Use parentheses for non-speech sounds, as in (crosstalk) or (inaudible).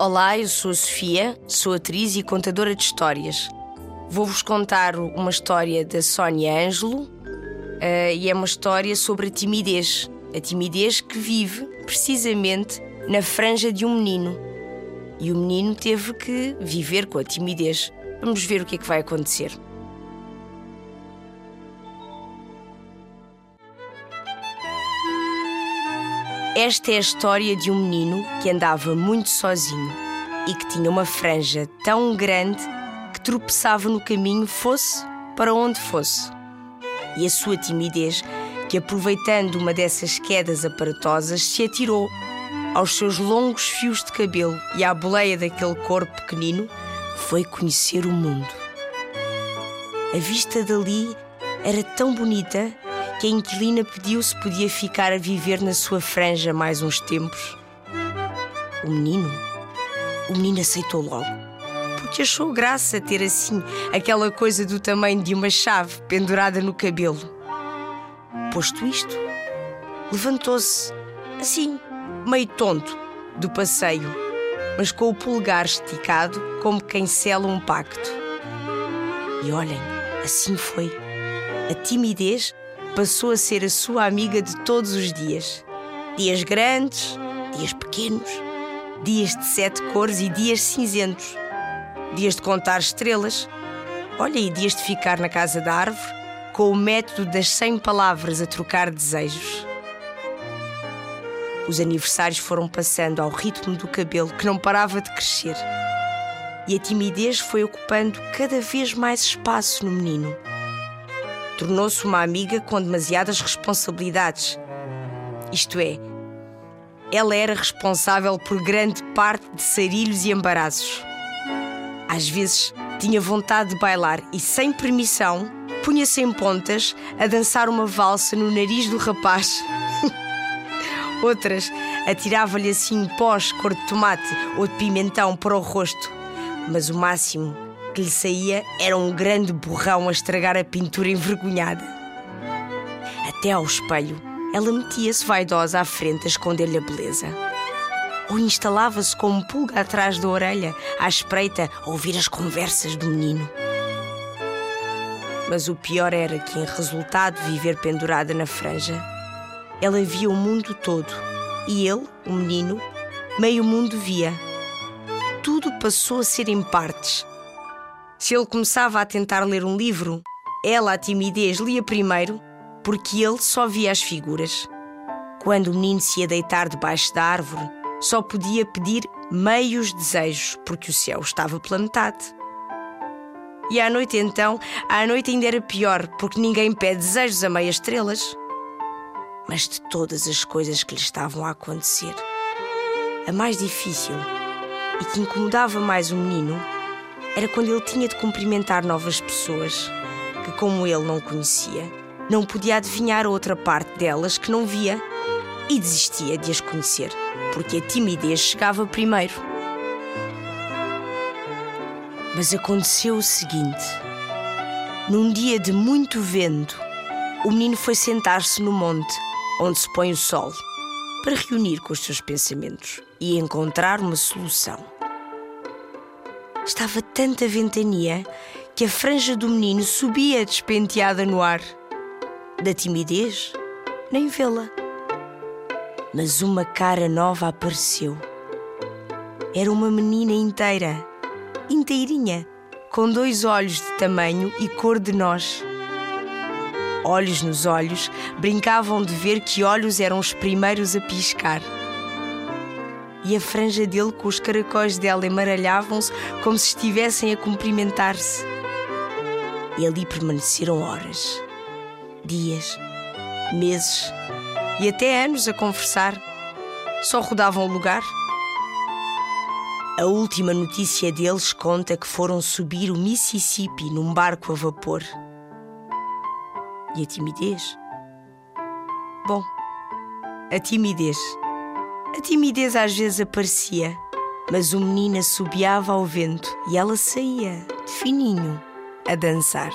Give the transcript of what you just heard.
Olá, eu sou a Sofia, sou atriz e contadora de histórias. Vou-vos contar uma história da Sónia Ângelo uh, e é uma história sobre a timidez. A timidez que vive precisamente na franja de um menino. E o menino teve que viver com a timidez. Vamos ver o que é que vai acontecer. Esta é a história de um menino que andava muito sozinho e que tinha uma franja tão grande que tropeçava no caminho, fosse para onde fosse. E a sua timidez, que aproveitando uma dessas quedas aparatosas, se atirou aos seus longos fios de cabelo e à boleia daquele corpo pequenino, foi conhecer o mundo. A vista dali era tão bonita que a inquilina pediu se podia ficar a viver na sua franja mais uns tempos. O menino? O menino aceitou logo, porque achou graça ter assim aquela coisa do tamanho de uma chave pendurada no cabelo. Posto isto, levantou-se, assim, meio tonto, do passeio, mas com o polegar esticado como quem sela um pacto. E olhem, assim foi. A timidez passou a ser a sua amiga de todos os dias. Dias grandes, dias pequenos, dias de sete cores e dias cinzentos, dias de contar estrelas, olha, e dias de ficar na casa da árvore com o método das cem palavras a trocar desejos. Os aniversários foram passando ao ritmo do cabelo que não parava de crescer. E a timidez foi ocupando cada vez mais espaço no menino tornou-se uma amiga com demasiadas responsabilidades. Isto é, ela era responsável por grande parte de sarilhos e embaraços. Às vezes tinha vontade de bailar e, sem permissão, punha-se em pontas a dançar uma valsa no nariz do rapaz. (laughs) Outras atirava-lhe assim pós cor de tomate ou de pimentão para o rosto. Mas o máximo que lhe saía era um grande borrão a estragar a pintura envergonhada. Até ao espelho, ela metia-se vaidosa à frente a esconder-lhe a beleza. Ou instalava-se com um pulga atrás da orelha, à espreita, a ouvir as conversas do menino. Mas o pior era que, em resultado de viver pendurada na franja, ela via o mundo todo e ele, o menino, meio mundo via. Tudo passou a ser em partes, se ele começava a tentar ler um livro, ela, a timidez, lia primeiro, porque ele só via as figuras. Quando o menino se ia deitar debaixo da árvore, só podia pedir meios desejos, porque o céu estava planetado. E à noite então, à noite ainda era pior, porque ninguém pede desejos a meias estrelas. Mas de todas as coisas que lhe estavam a acontecer, a mais difícil e que incomodava mais o menino era quando ele tinha de cumprimentar novas pessoas que, como ele não conhecia, não podia adivinhar outra parte delas que não via e desistia de as conhecer, porque a timidez chegava primeiro. Mas aconteceu o seguinte: num dia de muito vento, o menino foi sentar-se no monte onde se põe o sol para reunir com os seus pensamentos e encontrar uma solução estava tanta ventania que a franja do menino subia despenteada no ar. Da timidez, nem vê-la. Mas uma cara nova apareceu. Era uma menina inteira, inteirinha, com dois olhos de tamanho e cor de nós. Olhos nos olhos, brincavam de ver que olhos eram os primeiros a piscar e a franja dele com os caracóis dela emaralhavam-se como se estivessem a cumprimentar-se. E ali permaneceram horas, dias, meses e até anos a conversar. Só rodavam o lugar. A última notícia deles conta que foram subir o Mississippi num barco a vapor. E a timidez? Bom, a timidez. A timidez às vezes aparecia, mas o menino assobiava ao vento e ela saía, de fininho, a dançar.